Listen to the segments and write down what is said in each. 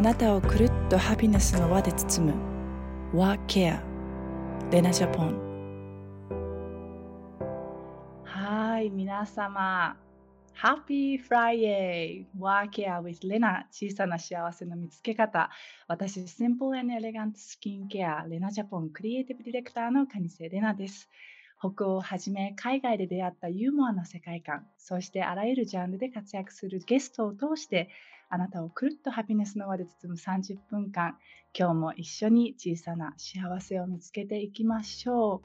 あなたをくるっとハピネスの輪で包む。What Care レナジャポン。はい皆様。Happy Friday! Work Care with Lena 小さな幸せの見つけ方。私、Simple and Elegant Skin Care レナジャポンクリエイティブディレクターの蟹瀬レナです。北欧をはじめ海外で出会ったユーモアな世界観。そしてあらゆるジャンルで活躍するゲストを通してあなたをくるっとハピネスの輪で包む30分間今日も一緒に小さな幸せを見つけていきましょ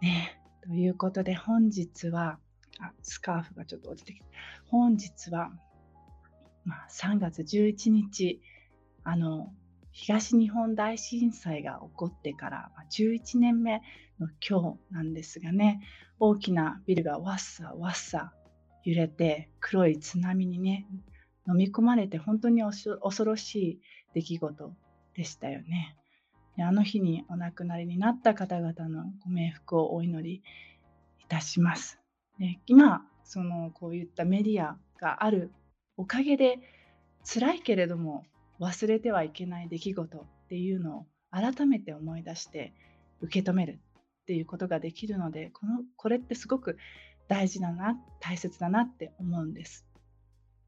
うねということで本日はあ、スカーフがちょっと落ちてきた。本日は、まあ、3月11日、あの、東日本大震災が起こってから11年目の今日なんですがね、大きなビルがわっさわっさ揺れて黒い津波にね、飲み込まれて本当に恐ろしい出来事でしたよね。あの日にお亡くなりになった方々のご冥福をお祈りいたします。今そのこういったメディアがあるおかげで辛いけれども忘れてはいけない出来事っていうのを改めて思い出して受け止めるっていうことができるのでこのこれってすごく大事だな大切だなって思うんです。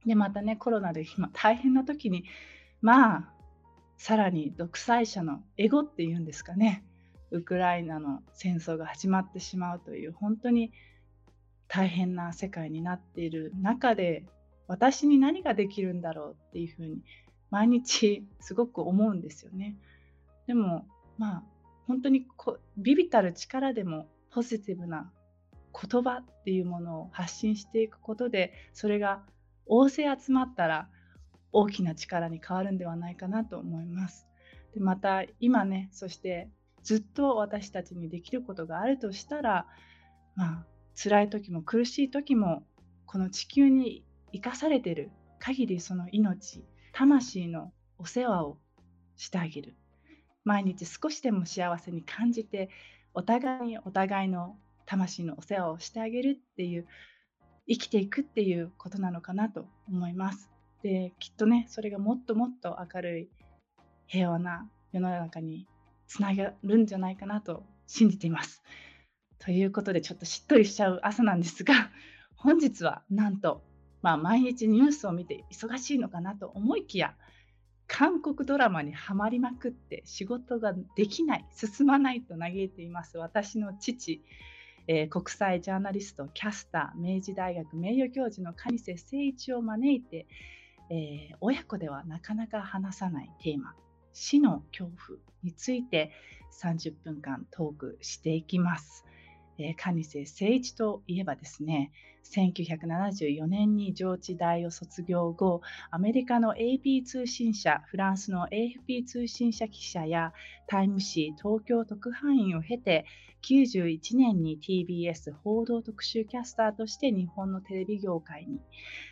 でまたねコロナで今大変な時にまあさらに独裁者のエゴっていうんですかねウクライナの戦争が始まってしまうという本当に大変な世界になっている中で私に何ができるんだろうっていうふうに毎日すごく思うんですよね。でもまあ本当にこビビたる力でもポジティブな言葉っていうものを発信していくことでそれが大勢集まったら大きな力に変わるんではないかなと思います。でまた今ねそしてずっと私たちにできることがあるとしたらまあ辛い時も苦しい時もこの地球に生かされてる限りその命魂のお世話をしてあげる毎日少しでも幸せに感じてお互いにお互いの魂のお世話をしてあげるっていう生きていくっていうことなのかなと思います。できっとねそれがもっともっと明るい平和な世の中につながるんじゃないかなと信じています。ということでちょっとしっとりしちゃう朝なんですが 本日はなんと、まあ、毎日ニュースを見て忙しいのかなと思いきや韓国ドラマにはまりまくって仕事ができない進まないと嘆いています。私の父、えー、国際ジャーナリストキャスター明治大学名誉教授の蟹瀬誠一を招いて、えー、親子ではなかなか話さないテーマ死の恐怖について30分間トークしていきます。えー、蟹瀬誠一といえばですね1974年に上智大を卒業後アメリカの AP 通信社フランスの AFP 通信社記者やタイム誌東京特派員を経て91年に TBS 報道特集キャスターとして日本のテレビ業界に。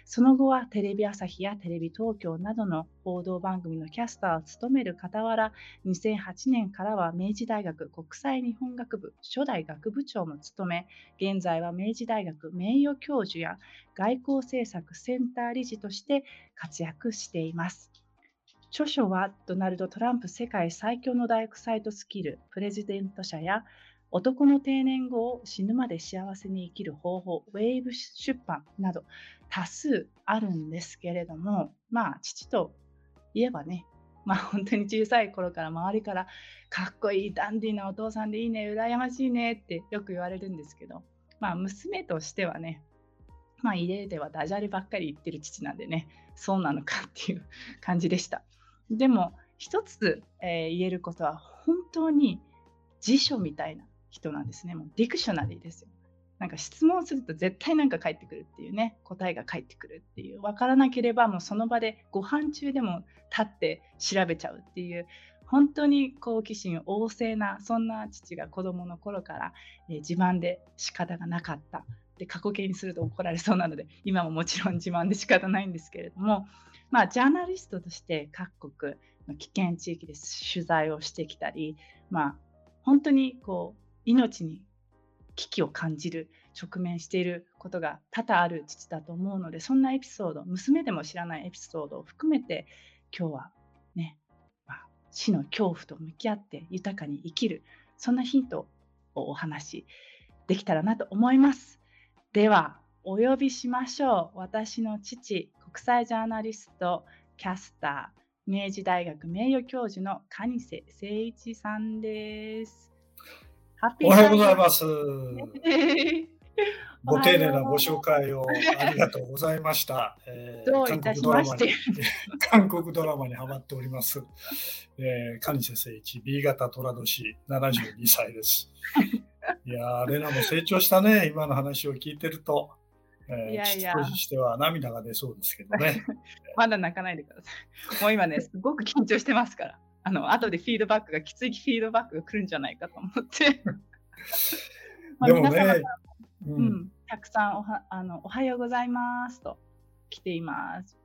その後はテレビ朝日やテレビ東京などの報道番組のキャスターを務める傍ら2008年からは明治大学国際日本学部初代学部長も務め現在は明治大学名誉教授や外交政策センター理事として活躍しています。著書はドナルド・トランプ世界最強の大学サイトスキルプレジデント社や男の定年後を死ぬまで幸せに生きる方法、ウェーブ出版など多数あるんですけれども、まあ、父といえばね、まあ本当に小さい頃から周りからかっこいいダンディーなお父さんでいいね、羨ましいねってよく言われるんですけど、まあ娘としてはね、まあ家ではダジャレばっかり言ってる父なんでね、そうなのかっていう感じでした。でも一つ、えー、言えることは本当に辞書みたいな人なんですね。もうディクショナリーですよ。なんか質問すると絶対なんか返ってくるっていうね、答えが返ってくるっていう、分からなければもうその場でご飯中でも立って調べちゃうっていう、本当に好奇心旺盛な、そんな父が子供の頃から、えー、自慢で仕方がなかった。で過去形にすると怒られそうなので 今ももちろん自慢で仕方ないんですけれどもまあジャーナリストとして各国の危険地域で取材をしてきたりまあ本当にこう命に危機を感じる直面していることが多々ある父だと思うのでそんなエピソード娘でも知らないエピソードを含めて今日はね、まあ、死の恐怖と向き合って豊かに生きる、そんなヒントをお話できたらなと思います。では、お呼びしましょう。私の父、国際ジャーナリスト、キャスター、明治大学名誉教授の蟹瀬誠一さんです。おはようございます。ご丁寧なご紹介をありがとうございました。えー、どういたしまして。韓国ドラマにハマっております。えー、蟹瀬誠一、B 型虎年、72歳です。いやー、レナも成長したね、今の話を聞いてると。えー、いやいや父としては涙が出そうですけどね。まだ泣かないでください。もう今ね、すごく緊張してますから。あの、後でフィードバックが、きついフィードバックが来るんじゃないかと思って。でもね、うん、うん、たくさんおはあのおはようございますと来ています。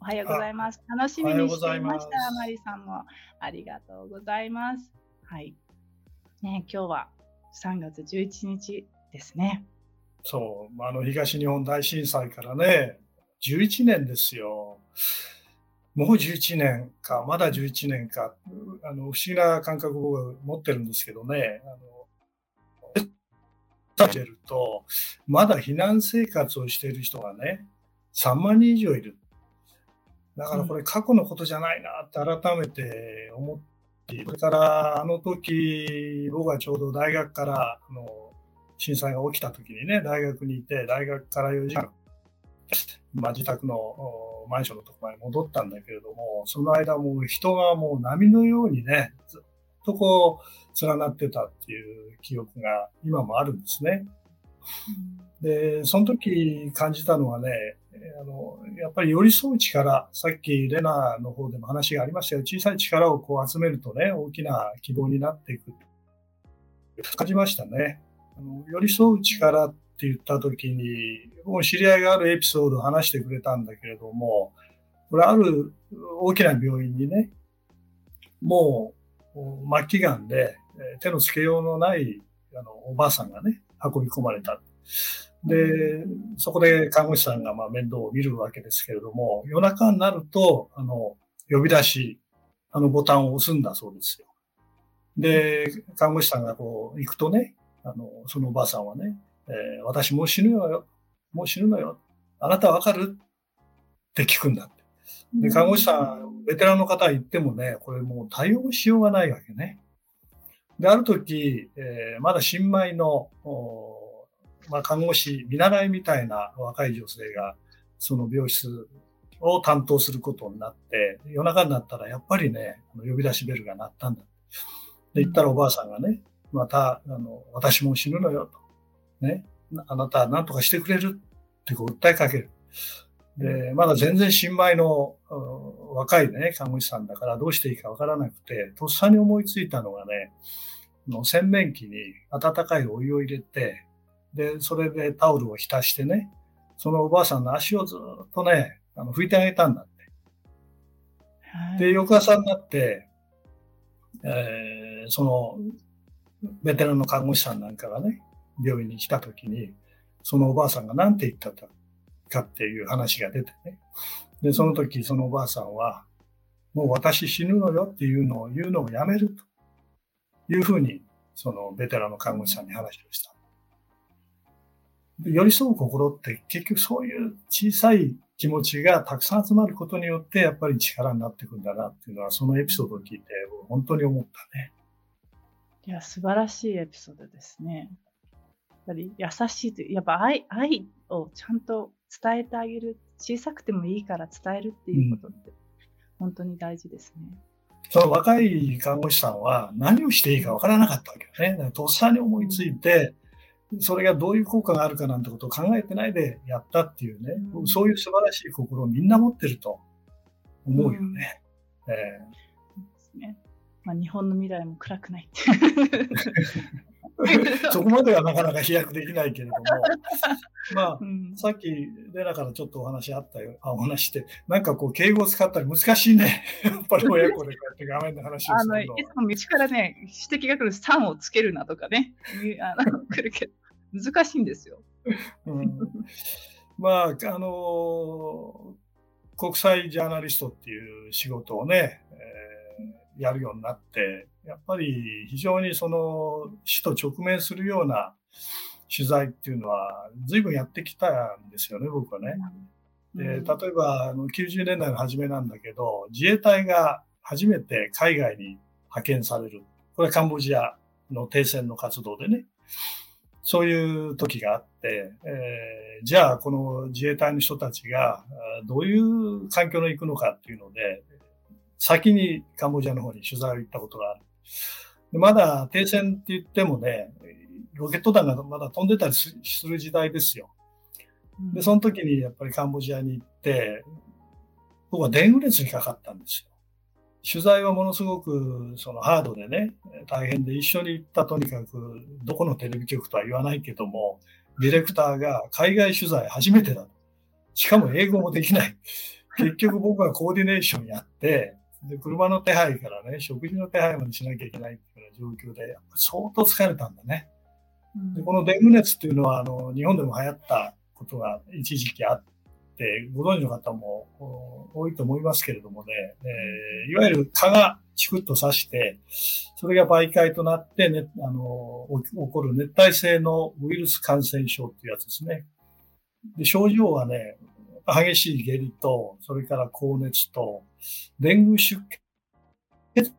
おはようございます。楽しみにしていました。マリさんもありがとうございます。はい。ね、今日は3月11日ですね。そう、あの東日本大震災からね、11年ですよ。もう11年か、まだ11年か、あの不思議な感覚を持ってるんですけどね、あのてると、まだ避難生活をしている人がね、3万人以上いる。だからこれ過去のことじゃないなって改めて思って、それからあの時、僕はちょうど大学からあの震災が起きた時にね、大学にいて、大学から4時間、まあ、自宅のマンションのところまで戻ったんだけれども、その間もう人がもう波のようにね、ずっとこう連なってたっていう記憶が今もあるんですね。で、その時感じたのはね、あの、やっぱり寄り添う力、さっきレナの方でも話がありましたよ。小さい力をこう集めるとね、大きな希望になっていく。感じましたね。あの寄り添う力って言った時に、もう知り合いがあるエピソードを話してくれたんだけれども、これある大きな病院にね、もう末期がんで手のつけようのないあのおばあさんがね、運び込まれた。で、そこで看護師さんがまあ面倒を見るわけですけれども、夜中になると、あの、呼び出し、あのボタンを押すんだそうですよ。で、看護師さんがこう行くとね、あの、そのおばあさんはね、えー、私もう死ぬよ、もう死ぬのよ。あなたわかる？って聞くんだって。で、看護師さん、ベテランの方言ってもね、これもう対応しようがないわけね。で、ある時、えー、まだ新米の、まあ、看護師、見習いみたいな若い女性が、その病室を担当することになって、夜中になったらやっぱりね、呼び出しベルが鳴ったんだ。で、言ったらおばあさんがね、また、あの、私も死ぬのよと。ね。あなた何とかしてくれるってこう訴えかける。で、まだ全然新米の若いね、看護師さんだからどうしていいかわからなくて、とっさに思いついたのがね、の洗面器に温かいお湯を入れて、で、それでタオルを浸してね、そのおばあさんの足をずっとね、あの拭いてあげたんだって。で、翌朝になって、えー、そのベテランの看護師さんなんかがね、病院に来た時に、そのおばあさんが何て言ったかっていう話が出てね。で、その時、そのおばあさんは、もう私死ぬのよっていうのを言うのをやめるというふうに、そのベテランの看護師さんに話をした。寄り添う心って結局そういう小さい気持ちがたくさん集まることによってやっぱり力になっていくんだなっていうのはそのエピソードを聞いて本当に思ったね。いや、素晴らしいエピソードですね。やっぱり優しいという、やっぱ愛愛をちゃんと伝えてあげる、小さくてもいいから伝えるっていうことって、本当に大事ですね。その若い看護師さんは何をしていいかわからなかったわけよね。とっさに思いついて、それがどういう効果があるかなんてことを考えてないでやったっていうね、うん、そういう素晴らしい心をみんな持ってると思うよね。うん、えー、ですね。まあ、日本の未来も暗くない そこまではなかなか飛躍できないけれども、まあ、うん、さっき、レナからちょっとお話あったよ、あお話して、なんかこう、敬語を使ったり難しいね。やっぱり親子でこうやって画面の話をするの。あの、いつも道からね、指摘が来る3をつけるなとかね、あの来るけど、難しいんですよ。うん、まあ、あの国際ジャーナリストっていう仕事をね、えー、やるようになって、やっぱり非常にその死と直面するような取材っていうのは随分やってきたんですよね、僕はね。で例えばあの90年代の初めなんだけど、自衛隊が初めて海外に派遣される。これはカンボジアの停戦の活動でね。そういう時があって、えー、じゃあこの自衛隊の人たちがどういう環境に行くのかっていうので、先にカンボジアの方に取材を行ったことがある。でまだ停戦って言ってもね、ロケット弾がまだ飛んでたりする時代ですよ。で、その時にやっぱりカンボジアに行って、僕は電話列にかかったんですよ。取材はものすごくそのハードでね、大変で一緒に行ったとにかくどこのテレビ局とは言わないけども、ディレクターが海外取材初めてだ。しかも英語もできない。結局僕はコーディネーションやって、で、車の手配からね、食事の手配までしなきゃいけないっていうような状況で、相当疲れたんだね。で、このデング熱っていうのは、あの、日本でも流行ったことが一時期あっ、ご存知の方も多いと思いますけれどもね、えー、いわゆる蚊がチクッと刺して、それが媒介となって、ね、あの、起こる熱帯性のウイルス感染症っていうやつですね。で、症状はね、激しい下痢と、それから高熱と、デング出血、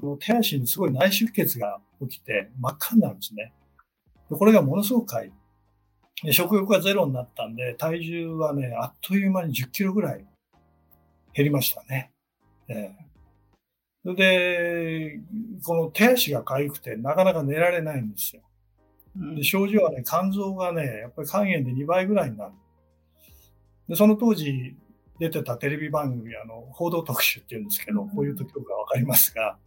この手足にすごい内出血が起きて真っ赤になるんですね。これがものすごくかい。食欲がゼロになったんで、体重はね、あっという間に10キロぐらい減りましたね。えー、で、この手足が痒くてなかなか寝られないんですよ。で症状はね、肝臓がね、やっぱり肝炎で2倍ぐらいになる。で、その当時出てたテレビ番組、あの、報道特集っていうんですけど、こういう時がわかりますが、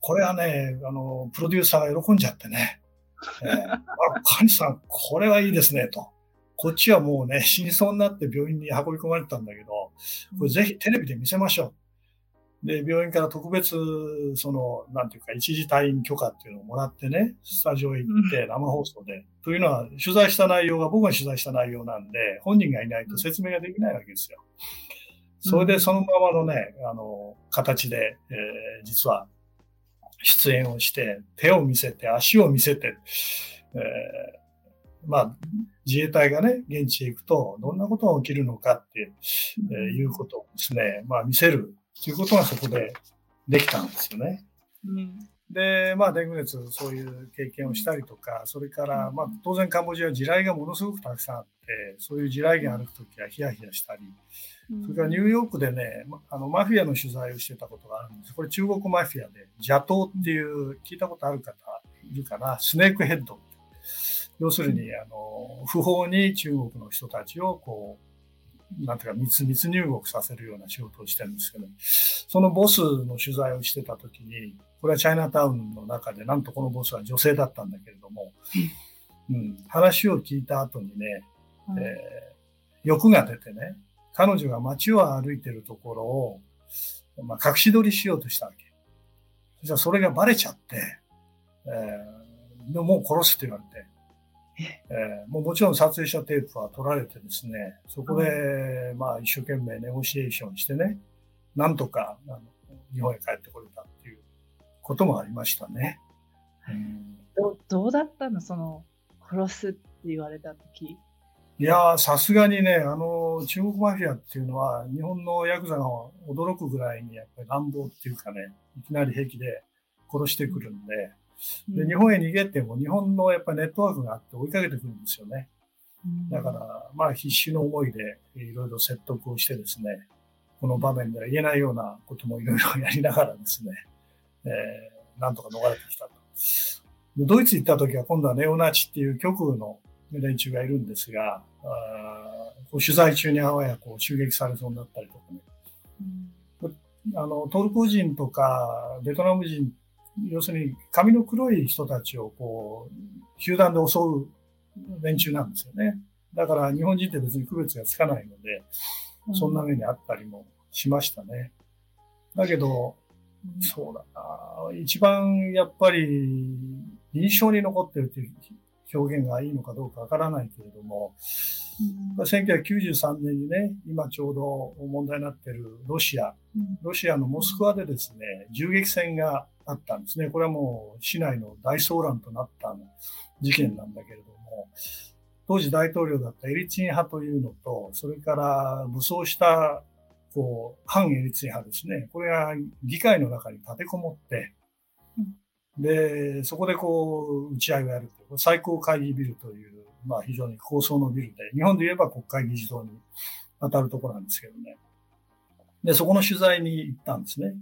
これはね、あの、プロデューサーが喜んじゃってね、えー、あ、カニさん、これはいいですね、と。こっちはもうね、死にそうになって病院に運び込まれたんだけど、これぜひテレビで見せましょう。で、病院から特別、その、なんていうか、一時退院許可っていうのをもらってね、スタジオへ行って生放送で。というのは、取材した内容が僕が取材した内容なんで、本人がいないと説明ができないわけですよ。それでそのままのね、あの、形で、えー、実は出演をして、手を見せて、足を見せて、えー、まあ、自衛隊がね、現地へ行くと、どんなことが起きるのかって、えー、いうことをですね、まあ、見せるということがそこでできたんですよね。うん、で、まあ、デング熱、そういう経験をしたりとか、それから、まあ、当然カンボジアは地雷がものすごくたくさんあって、そういう地雷原歩くときはヒヤヒヤしたり、それからニューヨークでね、あのマフィアの取材をしてたことがあるんです。これ中国マフィアで、邪党っていう、聞いたことある方いるかな、スネークヘッド。要するに、あの、不法に中国の人たちを、こう、なんていうか、密密入国させるような仕事をしてるんですけど、そのボスの取材をしてた時に、これはチャイナタウンの中で、なんとこのボスは女性だったんだけれども、うん、話を聞いた後にね、えー、欲が出てね、彼女が街を歩いてるところを、まあ、隠し撮りしようとしたわけ。じゃあそれがバレちゃって、えー、でもう殺すって言われて、えー、もうもちろん撮影したテープは取られてですね、そこで、まあ一生懸命ネゴシエーションしてね、なんとかあの日本へ帰ってこれたっていうこともありましたね。うん、どどうだったの？その、殺すって言われた時。いやさすがにね、あの、中国マフィアっていうのは、日本のヤクザが驚くぐらいに、やっぱり乱暴っていうかね、いきなり兵器で殺してくるんで、で、日本へ逃げても、日本のやっぱりネットワークがあって追いかけてくるんですよね。だから、まあ必死の思いでいろいろ説得をしてですね、この場面では言えないようなこともいろいろやりながらですね、えー、なんとか逃れてきたと。ドイツ行った時は今度はネオナチっていう極右の連中がいるんですが、あこう取材中にあわやこう襲撃されそうになったりとかね。うん、あのトルコ人とかベトナム人、要するに髪の黒い人たちをこう集団で襲う連中なんですよね。だから日本人って別に区別がつかないので、そんな目にあったりもしましたね。だけど、そうだな。一番やっぱり印象に残ってるという表現がいいのかどうかわからないけれども、うん、1993年にね、今ちょうど問題になっているロシア、ロシアのモスクワでですね、銃撃戦があったんですね。これはもう市内の大騒乱となった事件なんだけれども、当時大統領だったエリツィン派というのと、それから武装したこう反エリツィン派ですね。これが議会の中に立てこもって、で、そこでこう、打ち合いをやると。最高会議ビルという、まあ非常に高層のビルで、日本で言えば国会議事堂に当たるところなんですけどね。で、そこの取材に行ったんですね。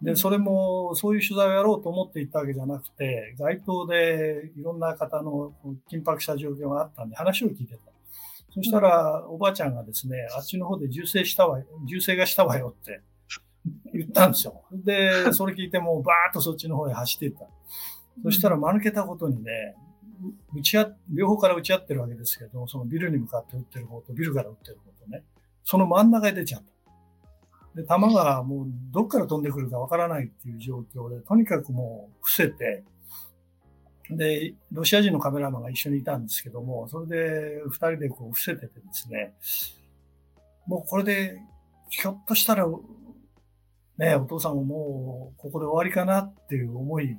で、それも、そういう取材をやろうと思って行ったわけじゃなくて、街頭でいろんな方の緊迫した状況があったんで話を聞いてた。そしたら、おばあちゃんがですね、あっちの方で銃声したわ、銃声がしたわよって言ったんですよ。で、それ聞いてもうバーッとそっちの方へ走っていった。そしたら間抜けたことにね、打ち合、両方から打ち合ってるわけですけど、そのビルに向かって撃ってる方とビルから撃ってる方とね、その真ん中へ出ちゃった。で、弾がもうどっから飛んでくるかわからないっていう状況で、とにかくもう伏せて、で、ロシア人のカメラマンが一緒にいたんですけども、それで二人でこう伏せててですね、もうこれで、ひょっとしたら、ね、お父さんももうここで終わりかなっていう思い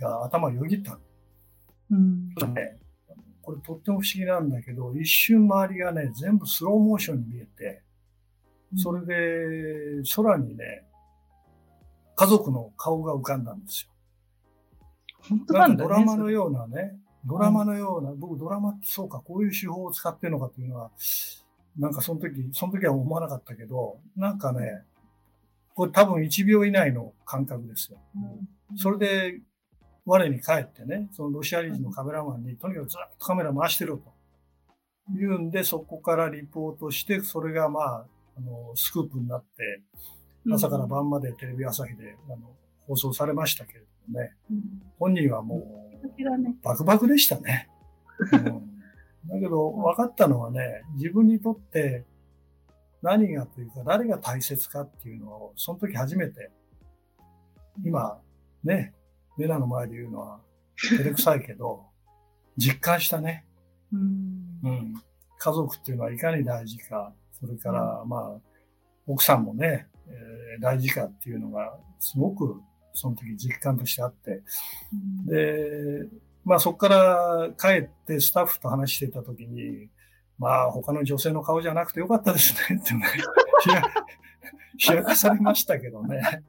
が頭よぎった。うん。ね、これとっても不思議なんだけど、一瞬周りがね、全部スローモーションに見えて、それで空にね、家族の顔が浮かんだんですよ。本当なんだ、ね、ドラマのようなね、ドラマのような、うん、僕ドラマってそうか、こういう手法を使ってるのかっていうのは、なんかその時、その時は思わなかったけど、なんかね、これ多分1秒以内の感覚ですよ。うん、それで、我に帰ってね、そのロシア人のカメラマンに、とにかくずっとカメラ回してろと。言うんで、そこからリポートして、それがまあ、あの、スクープになって、朝から晩までテレビ朝日で、あの、放送されましたけれどもね、うん、本人はもう、バクバクでしたね。うん、だけど、分かったのはね、自分にとって何がというか、誰が大切かっていうのを、その時初めて、今、ね、レナの前で言うのは、照れくさいけど、実感したね。うん、うん。家族っていうのはいかに大事か、それから、まあ、奥さんもね、えー、大事かっていうのが、すごくその時実感としてあって、で、まあそこから帰ってスタッフと話してた時に、まあ他の女性の顔じゃなくてよかったですねってね、冷やかされましたけどね。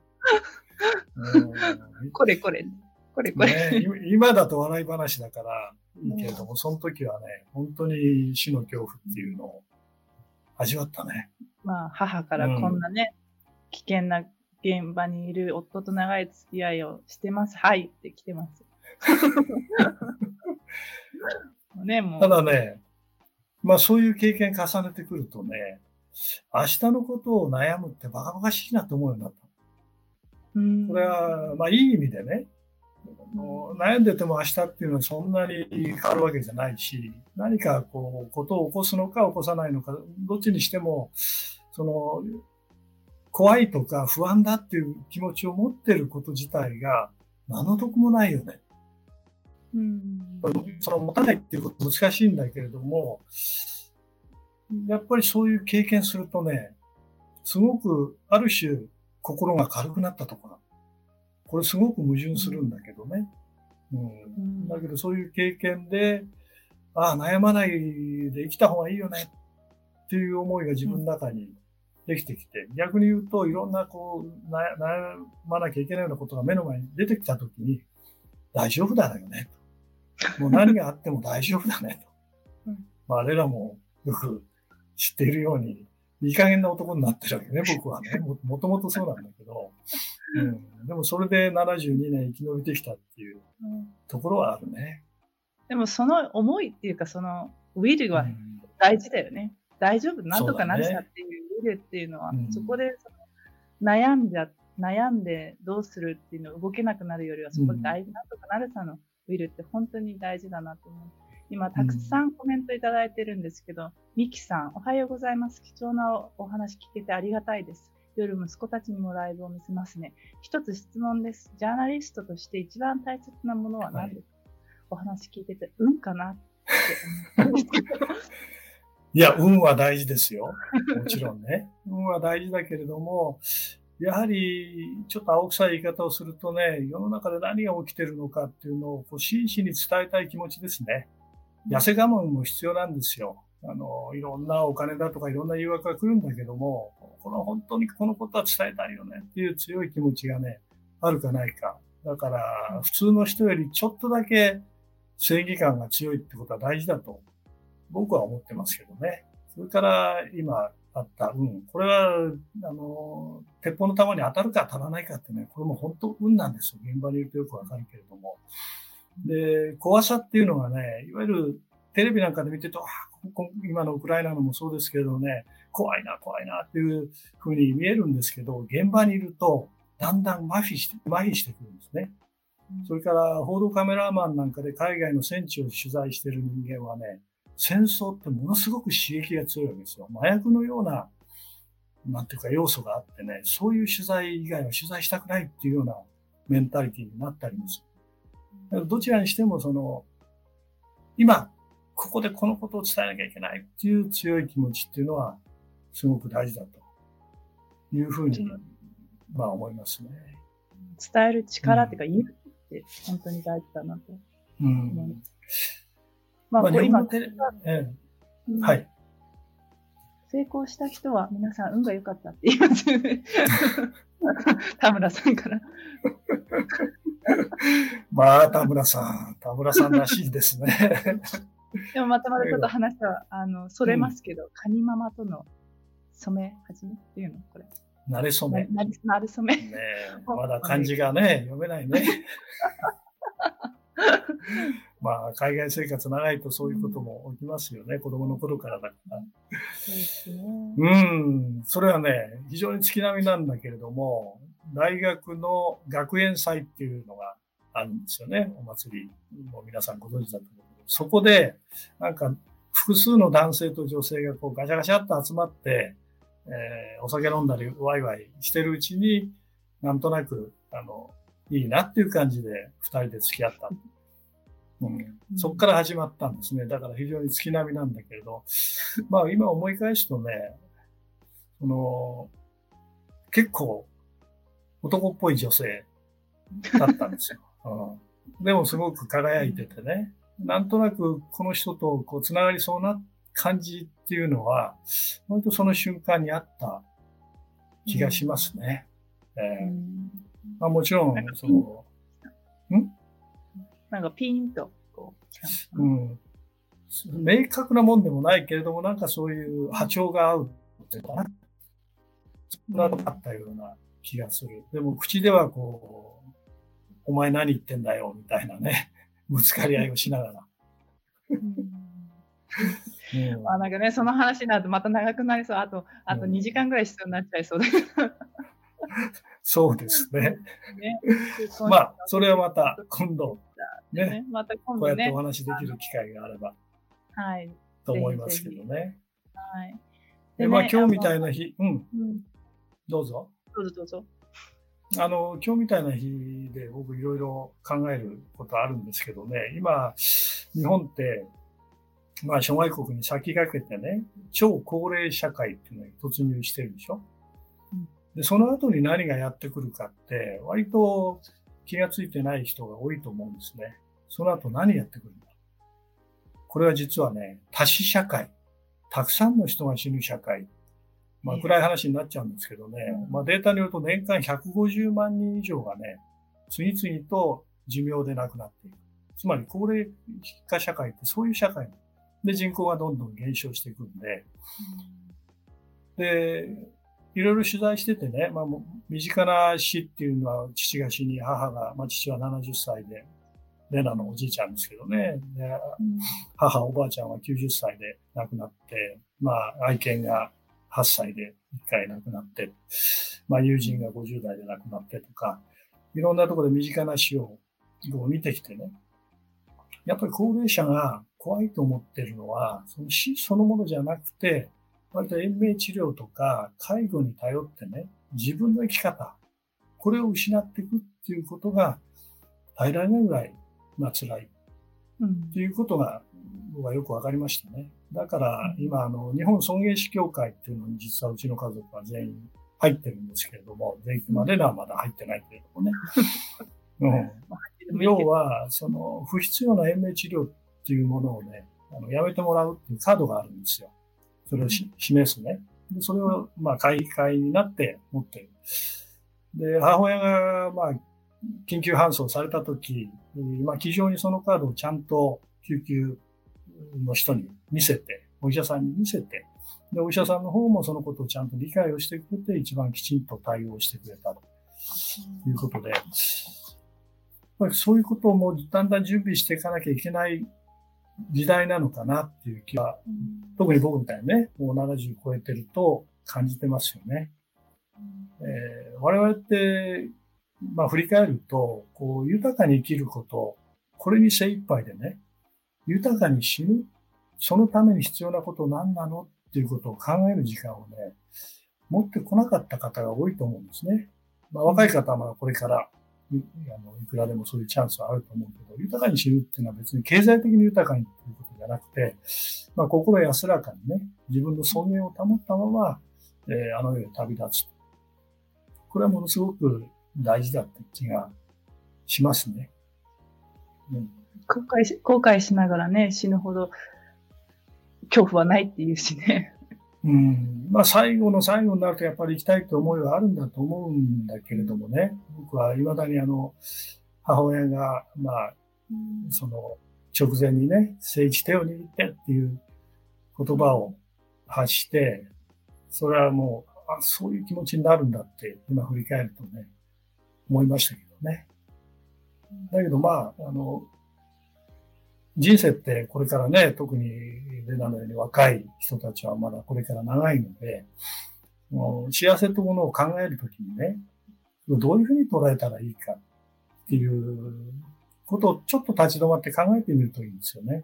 うん、これこれ。これこれ、ね、今だと笑い話だからいいけれども、その時はね、本当に死の恐怖っていうのを味わったね。まあ、母からこんなね、うん、危険な現場にいる夫と長い付き合いをしてます。はいって来てます。ね、もうただね、まあそういう経験重ねてくるとね、明日のことを悩むってバカバカしいなと思うようになった。これは、まあいい意味でね、悩んでても明日っていうのはそんなに変わるわけじゃないし、何かこう、ことを起こすのか起こさないのか、どっちにしても、その、怖いとか不安だっていう気持ちを持ってること自体が何の得もないよね。うん、その持たないっていうこと難しいんだけれども、やっぱりそういう経験するとね、すごくある種心が軽くなったところ。これすごく矛盾するんだけどね。うん。だけどそういう経験で、ああ、悩まないで生きた方がいいよねっていう思いが自分の中にできてきて、逆に言うといろんなこう、悩まなきゃいけないようなことが目の前に出てきたときに、大丈夫だよねと。もう何があっても大丈夫だねと。まあ、あれらもよく知っているように、いい加減な男になってるわけね、僕はね。ももともとそうなんだけど。うん、でもそれで72年生き延びてきたっていうところはあるね。でもその思いっていうか、そのウィルは大事だよね。うん、大丈夫、なんとかなるさっていうウィルっていうのは、そ、ね,、こで悩んじゃ、悩んでどうするっていうの動けなくなるよりは、そこで大事、なんとかなるさのウィルって本当に大事だなと思う。今、たくさんコメントいただいてるんですけど、ミキさん、おはようございます。貴重なお話聞けてありがたいです。夜息子たちにもライブを見せますね。一つ質問です。ジャーナリストとして一番大切なものは何ですか、はい、お話聞いてて、運かな？って思ったんですけど。いや、運は大事ですよ。もちろんね。運は大事だけれども、やはり、ちょっと青臭い言い方をするとね、世の中で何が起きてるのかっていうのをこう真摯に伝えたい気持ちですね。痩せ我慢も必要なんですよ。あの、いろんなお金だとかいろんな誘惑が来るんだけども、この本当にこのことは伝えたいよねっていう強い気持ちがね、あるかないか。だから、普通の人よりちょっとだけ正義感が強いってことは大事だと僕は思ってますけどね。それから今あった運。これは、あの、鉄砲の弾に当たるか当たらないかってね、これも本当運なんですよ。現場にいるとよくわかるけれども。で、怖さっていうのがね、いわゆるテレビなんかで見てると、あ今のウクライナのもそうですけどね、怖いな、怖いなっていうふうに見えるんですけど、現場にいると、だんだん麻痺して、麻痺してくるんですね。それから報道カメラマンなんかで海外の戦地を取材している人間はね、戦争ってものすごく刺激が強いわけですよ。麻薬のような、なんていうか要素があってね、そういう取材以外は取材したくないっていうようなメンタリティになったりもする。どちらにしてもその、今、ここでこのことを伝えなきゃいけないっていう強い気持ちっていうのは、すごく大事だというふうに、まあ思いますね。伝える力っていうか、勇気って本当に大事だなと思います。うんまあ、まあ、今、ええ、はい。成功した人は皆さん運が良かったって言いますよね。田村さんから。まあ、田村さん、田村さんらしいですね。でもまたまたちょっと話は、あの、それますけど、うん、カニママとの染め始めっていうの？これ。なれ染め。なれ染め。ね まだ漢字がね、読めないね。まあ、海外生活長いとそういうことも起きますよね。子供の頃からだから。うん。それはね、非常に月並みなんだけれども、大学の学園祭っていうのがあるんですよね。お祭りも皆さんご存知だと思。そこで、なんか、複数の男性と女性がこうガチャガチャっと集まって、えー、お酒飲んだりワイワイしてるうちに、なんとなく、あの、いいなっていう感じで二人で付き合った。うん、そこから始まったんですね。だから非常に月並みなんだけれど、まあ今思い返すとね、その、結構男っぽい女性だったんですよ。うん、でもすごく輝いててね、なんとなくこの人とこう繋がりそうな感じっていうのは、割とその瞬間にあった気がしますね。うん、えー、まあ、もちろん、その、ん？なんかピンとこう。うん。明確なもんでもないけれども、なんかそういう波長が合うっていうかな。そんなのあったような気がする。でも口ではこう、お前何言ってんだよ、みたいなね、ぶつかり合いをしながら。うん、まあなんかね、その話になるとまた長くなりそう。あと、あと2時間ぐらい必要になっちゃいそうだけど。そうですね。ね まあ、それはまた今度、ね、ねまた今度、ね、こうやってお話できる機会があれば、はい。と思いますけどね。はい。で、まあ、今日みたいな日、うん。どうぞ。どうぞどうぞ。あの、今日みたいな日で僕いろいろ考えることあるんですけどね、今、日本って、まあ、諸外国に先駆けてね、超高齢社会っていうのに突入してるでしょ？で、その後に何がやってくるかって、割と気がついてない人が多いと思うんですね。その後何やってくるんだこれは実はね、多死社会。たくさんの人が死ぬ社会。まあ暗い話になっちゃうんですけどね。まあデータによると年間150万人以上がね、次々と寿命で亡くなっている。つまり高齢化社会ってそういう社会で人口がどんどん減少していくんで、で、いろいろ取材しててね、まあ、身近な死っていうのは父が死に、母が、まあ、父は70歳で、レナのおじいちゃんですけどね、で母、おばあちゃんは90歳で亡くなって、まあ、愛犬が8歳で1回亡くなって、まあ、友人が50代で亡くなってとか、いろんなところで身近な死を見てきてね、やっぱり高齢者が怖いと思ってるのは、その死そのものじゃなくて、割と延命治療とか介護に頼ってね、自分の生き方、これを失っていくっていうことが耐えられないぐらい、まあ辛い。っていうことが僕はよく分かりましたね。だから今、あの、日本尊厳死協会っていうのに実はうちの家族は全員入ってるんですけれども、全員まではまだ入ってないけれどもね。うん、要は、その、不必要な延命治療っていうものをね、あのやめてもらうっていうカードがあるんですよ。それを示すね。でそれを、まあ、会会になって持ってる。で、母親が、まあ、緊急搬送されたとき、まあ、非常にそのカードをちゃんと救急の人に見せて、お医者さんに見せて、で、お医者さんの方もそのことをちゃんと理解をしてくれて、一番きちんと対応してくれたと。いうことで、そういうことをもうだんだん準備していかなきゃいけない時代なのかなっていう気は、特に僕みたいにね、もう70超えてると感じてますよね。えー、我々って、まあ振り返ると、こう豊かに生きること、これに精一杯でね、豊かに死ぬ、そのために必要なこと何なのっていうことを考える時間をね、持ってこなかった方が多いと思うんですね。まあ、若い方はまだこれからいあのいくらでもそういうチャンスはあると思うけど、豊かに死ぬっていうのは別に経済的に豊かにっていうことじゃなくて、まあ、心安らかにね、自分の尊厳を保ったまま、えー、あの世へ旅立つ。これはものすごく大事だって気がしますね。うん、後悔し後悔しながらね、死ぬほど恐怖はないっていうしね。うん。まあ最後の最後になるとやっぱり行きたいって思いはあるんだと思うんだけれどもね、僕は未だにあの、母親が、まあ、その直前にね、聖地手を握ってっていう言葉を発して、それはもう、あ、そういう気持ちになるんだって今振り返るとね、思いましたけどね。だけどまあ、あの、人生ってこれからね、特にレナのように若い人たちはまだこれから長いので、もう幸せというものを考えるときにね、どういうふうに捉えたらいいかっていうことをちょっと立ち止まって考えてみるといいんですよね。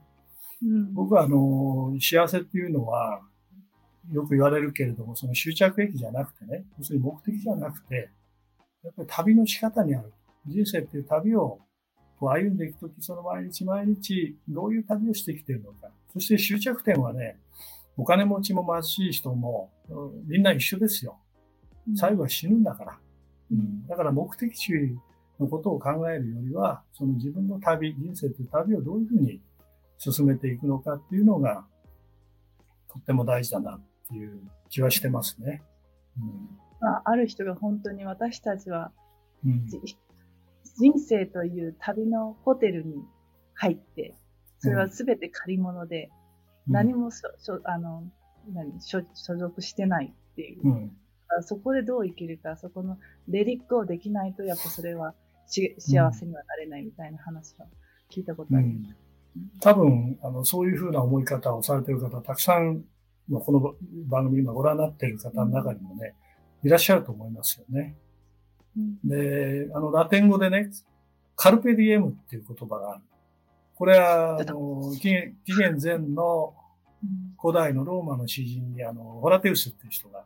うん、僕はあの、幸せっていうのは、よく言われるけれども、その終着駅じゃなくてね、要するに目的じゃなくて、やっぱり旅の仕方にある。人生っていう旅をこう歩んでいくとき、その毎日毎日、どういう旅をしてきてるのか。そして終着点はね、お金持ちも貧しい人も、みんな一緒ですよ。最後は死ぬんだから。うん、だから目的地のことを考えるよりは、その自分の旅、人生という旅をどういうふうに進めていくのかっていうのが、とっても大事だなっていう気はしてますね。うんあ、ある人が本当に私たちは、うん、人生という旅のホテルに入って、それは全て借り物で、何もしょ、あの、何所、所属してないっていう。うん、そこでどう生きるか、そこのレリックをできないと、やっぱそれはし幸せにはなれないみたいな話は聞いたことあります。うん、多分、あの、そういうふうな思い方をされている方、たくさん、この番組今ご覧になっている方の中にもね、いらっしゃると思いますよね。で、あの、ラテン語でね、カルペディエムっていう言葉がある。これは、あの、紀元前の古代のローマの詩人に、あの、ホラテウスっていう人が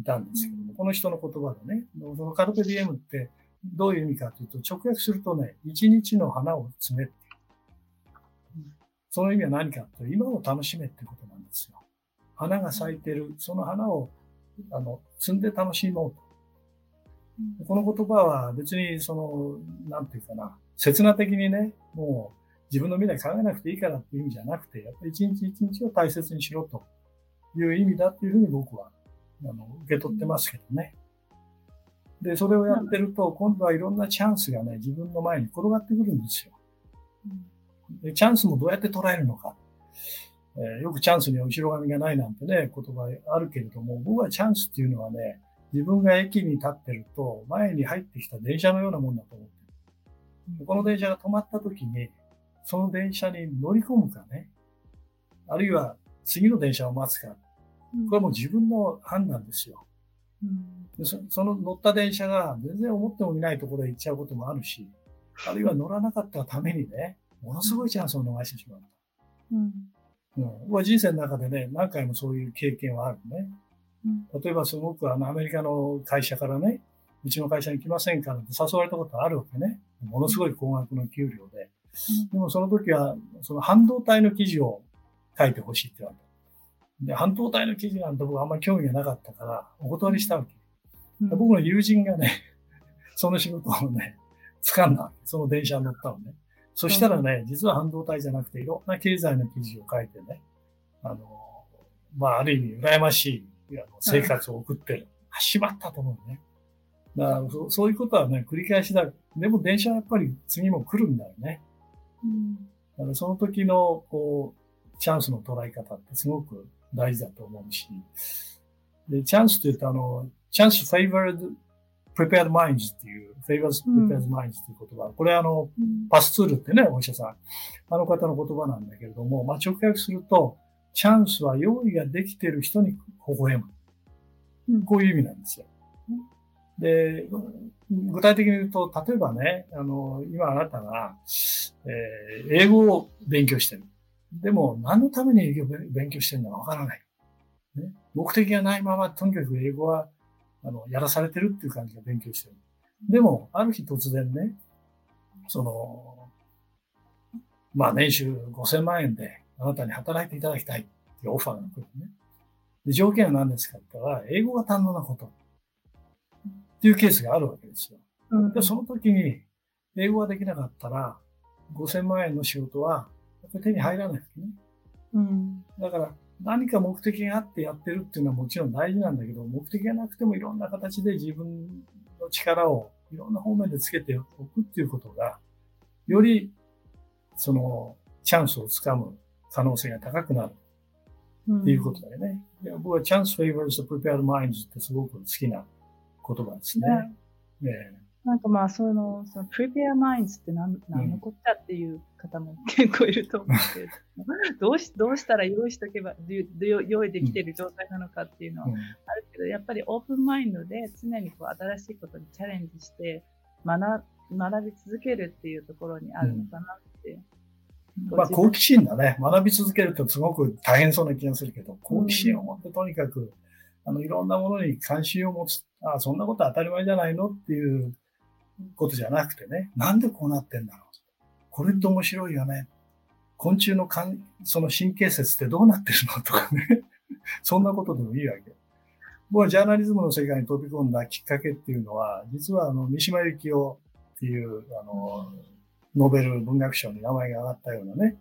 いたんですけども、この人の言葉でね、そのカルペディエムってどういう意味かというと、直訳するとね、一日の花を摘めって。その意味は何かというと、今を楽しめってことなんですよ。花が咲いてる、その花を、あの、摘んで楽しもうと。この言葉は別にその、なんていうかな、刹那的にね、もう自分の未来考えなくていいからっていう意味じゃなくて、やっぱり一日一日を大切にしろという意味だっていうふうに僕はあの受け取ってますけどね。で、それをやってると、今度はいろんなチャンスがね、自分の前に転がってくるんですよ。でチャンスもどうやって捉えるのか。えー、よくチャンスには後ろ髪がないなんてね、言葉あるけれども、僕はチャンスっていうのはね、自分が駅に立ってると、前に入ってきた電車のようなもんだと思ってる。この電車が止まった時に、その電車に乗り込むかね、あるいは次の電車を待つか、これはもう自分の判断ですよ。うん、そその乗った電車が全然思ってもみないところへ行っちゃうこともあるし、あるいは乗らなかったためにね、ものすごいチャンスを逃してしまう。うん。うん、人生の中でね、何回もそういう経験はあるね。例えばすごくあのアメリカの会社からね、うちの会社に来ませんかって誘われたことあるわけね。ものすごい高額の給料で。でもその時は、その半導体の記事を書いてほしいって言われた。で、半導体の記事なんて僕あんまり興味がなかったから、お断りしたわけ。僕の友人がね、その仕事をね、掴んだ。その電車に乗ったのね。そしたらね、実は半導体じゃなくていろんな経済の記事を書いてね、あの、まあ、ある意味羨ましい生活を送ってる。あ、しまったと思うね。だからそそういうことはね、繰り返しだ。でも電車はやっぱり次も来るんだよね。うん、だからその時の、こう、チャンスの捉え方ってすごく大事だと思うし。で、チャンスというと、あの、チャンス favored prepared minds っていう、favors prepared minds っていう言葉。これあの、パスツールってね、お医者さん。あの方の言葉なんだけれども、まあ、直訳すると、チャンスは用意ができている人に微笑む。こういう意味なんですよ。で、具体的に言うと、例えばね、あの、今あなたが、えー、英語を勉強してる。でも、何のために英語を勉強してるのかわからない。ね、目的がないまま、とにかく英語は、あの、やらされてるっていう感じで勉強してる。でも、ある日突然ね、その、まあ、年収5000万円であなたに働いていただきたいっていうオファーが来るね。で条件は何ですかって言ったら、英語が堪能なこと。っていうケースがあるわけですよ。で、その時に、英語ができなかったら、5000万円の仕事は、手に入らないわけね。うん、だから、何か目的があってやってるっていうのはもちろん大事なんだけど、目的がなくてもいろんな形で自分の力をいろんな方面でつけておくっていうことが、より、その、チャンスをつかむ可能性が高くなる。っていうことだよね。うん、僕は chance favors the prepared minds ってすごく好きな言葉ですね。ねなんかまあ、その、その、プレペアマインズって何、何のこっちゃっていう方も結構いると思うけれども、どうし、どうしたら用意しとけば、用意できている状態なのかっていうのはあるけど、やっぱりオープンマインドで常にこう新しいことにチャレンジして学、学び続けるっていうところにあるのかなって。うん、まあ、好奇心だね。学び続けるとすごく大変そうな気がするけど、好奇心を持ってとにかく、あの、いろんなものに関心を持つ。あそんなこと当たり前じゃないのっていうことじゃなくてね、なんでこうなってんだろう。これって面白いよね。昆虫のかんその神経節ってどうなってるのとかね。そんなことでもいいわけ。僕はジャーナリズムの世界に飛び込んだきっかけっていうのは、実はあの、三島由紀夫っていう、あの、ノーベル文学賞に名前が挙がったようなね、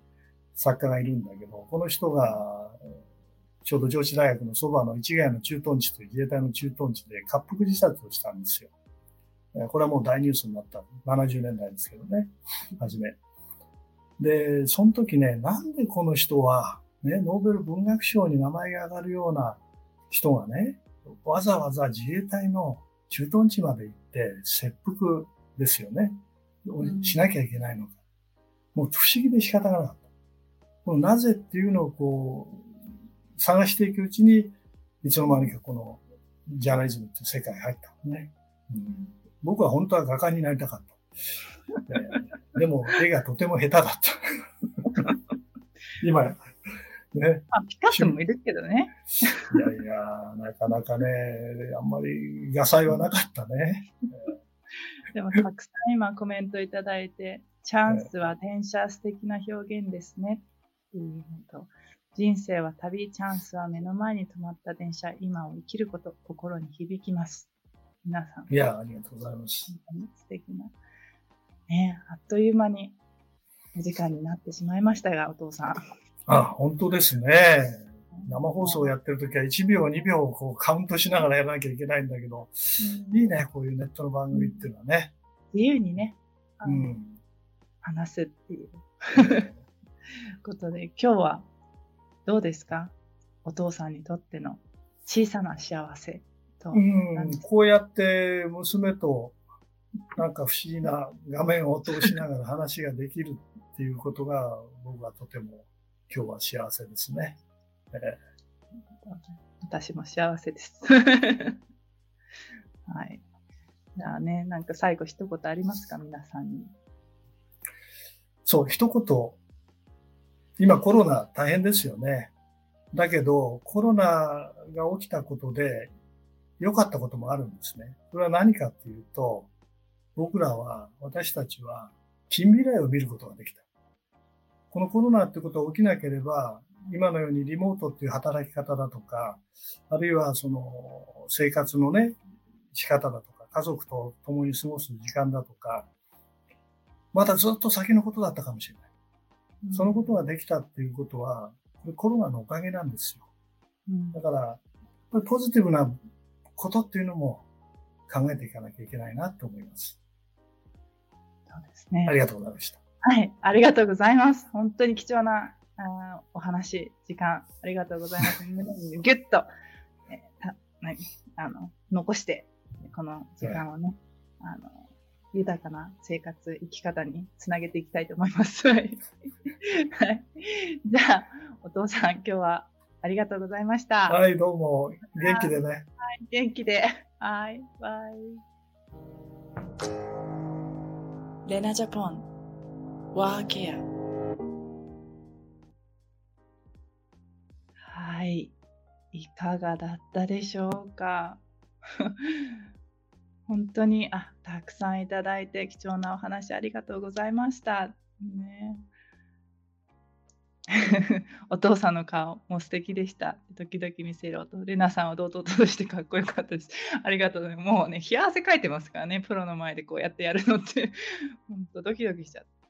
作家がいるんだけど、この人が、ちょうど上智大学のそばの市ヶ谷の駐屯地という自衛隊の駐屯地で滑腹自殺をしたんですよ。これはもう大ニュースになった70年代ですけどね、はじめ。で、その時ね、なんでこの人は、ね、ノーベル文学賞に名前が上がるような人がね、わざわざ自衛隊の駐屯地まで行って切腹ですよね。しなきゃいけないのか。もう不思議で仕方がなかった。このなぜっていうのをこう、探していくうちに、いつの間にかこのジャーナリズムって世界に入ったのね、うん。僕は本当は画家になりたかった。でも絵がとても下手だった。今、ね。あ、ピカソもいるけどね。いやいや、なかなかね、あんまり野菜はなかったね。でもたくさん今コメントいただいて、チャンスは電車素敵な表現ですね。っていうのと、人生は旅、チャンスは目の前に止まった電車、今を生きること、心に響きます。皆さん。いや、ありがとうございます。素敵な。ねあっという間にお時間になってしまいましたが、お父さん。あ、本当ですね。生放送をやってるときは1秒、2秒こうカウントしながらやらなきゃいけないんだけど、うん、いいね、こういうネットの番組っていうのはね。自由にね、うん、話すっていうことで、今日はどうですか？お父さんにとっての小さな幸せと。うん、こうやって娘となんか不思議な画面を通しながら話ができるっていうことが僕はとても今日は幸せですね。私も幸せです。はい。じゃあね、なんか最後一言ありますか？皆さんに。そう、一言今コロナ大変ですよね。だけど、コロナが起きたことで良かったこともあるんですね。それは何かっていうと、僕らは、私たちは近未来を見ることができた。このコロナってことが起きなければ、今のようにリモートっていう働き方だとか、あるいはその生活のね、仕方だとか、家族と共に過ごす時間だとか、まだずっと先のことだったかもしれない。そのことができたっていうことは、これコロナのおかげなんですよ。だから、ポジティブなことっていうのも考えていかなきゃいけないなと思います。そうですね。ありがとうございました。はい、ありがとうございます。本当に貴重なあお話、時間、ありがとうございます。胸にギュッと、えたあの残して、この時間をね、はい、あの豊かな生活、生き方につなげていきたいと思います。はい。じゃあ、お父さん、今日はありがとうございました。はい、どうも。元気でね。はい、元気で。はい、バイ。レナジャポン、ワーケア。いかがだったでしょうか？本当にあたくさんいただいて貴重なお話ありがとうございました。ね、お父さんの顔も素敵でした。時々見せる音。レナさんは堂々としてかっこよかったです。ありがとう、ね。もうね、冷や汗かいてますからね、プロの前でこうやってやるのって、本当ドキドキしちゃった。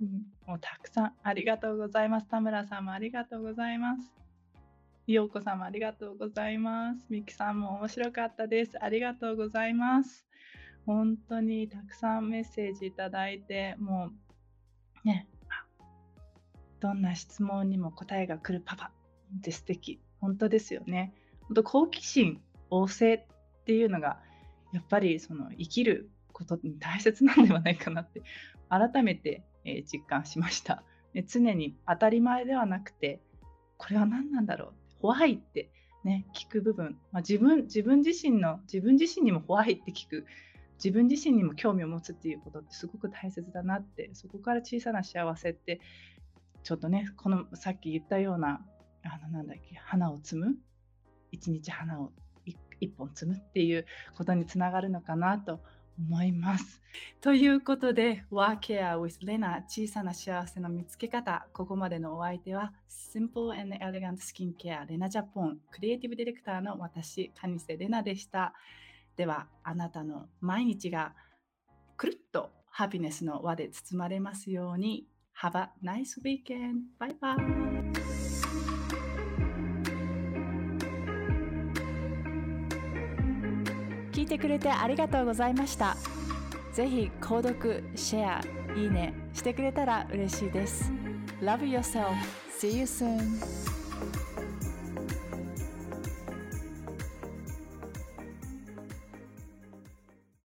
うん、もうたくさんありがとうございます。田村さんもありがとうございます。ようこさんもありがとうございます。みきさんも面白かったです。ありがとうございます。本当にたくさんメッセージいただいて、もうね、どんな質問にも答えが来るパパって素敵。本当ですよね。本当好奇心旺盛っていうのがやっぱりその生きることに大切なんではないかなって改めて、実感しました、常に当たり前ではなくてこれは何なんだろう怖いってね、聞く部分、まあ、自分自分自身の自分自身にも怖いって聞く。自分自身にも興味を持つっていうことってすごく大切だなってそこから小さな幸せってちょっとねこのさっき言ったようなあのなんだっけ花を摘む？一日花を一本摘むっていうことにつながるのかなと思います。ということで、Work Care with Lena 小さな幸せの見つけ方。ここまでのお相手は Simple and Elegant Skin Care レナジャポンクリエイティブディレクターの私、カニセレナでした。では、あなたの毎日がくるっとハピネスの輪で包まれますように。Have a nice weekend! バイバイ聞いてくれてありがとうございました。ぜひ購読、シェア、いいねしてくれたら嬉しいです。Love yourself. See you soon.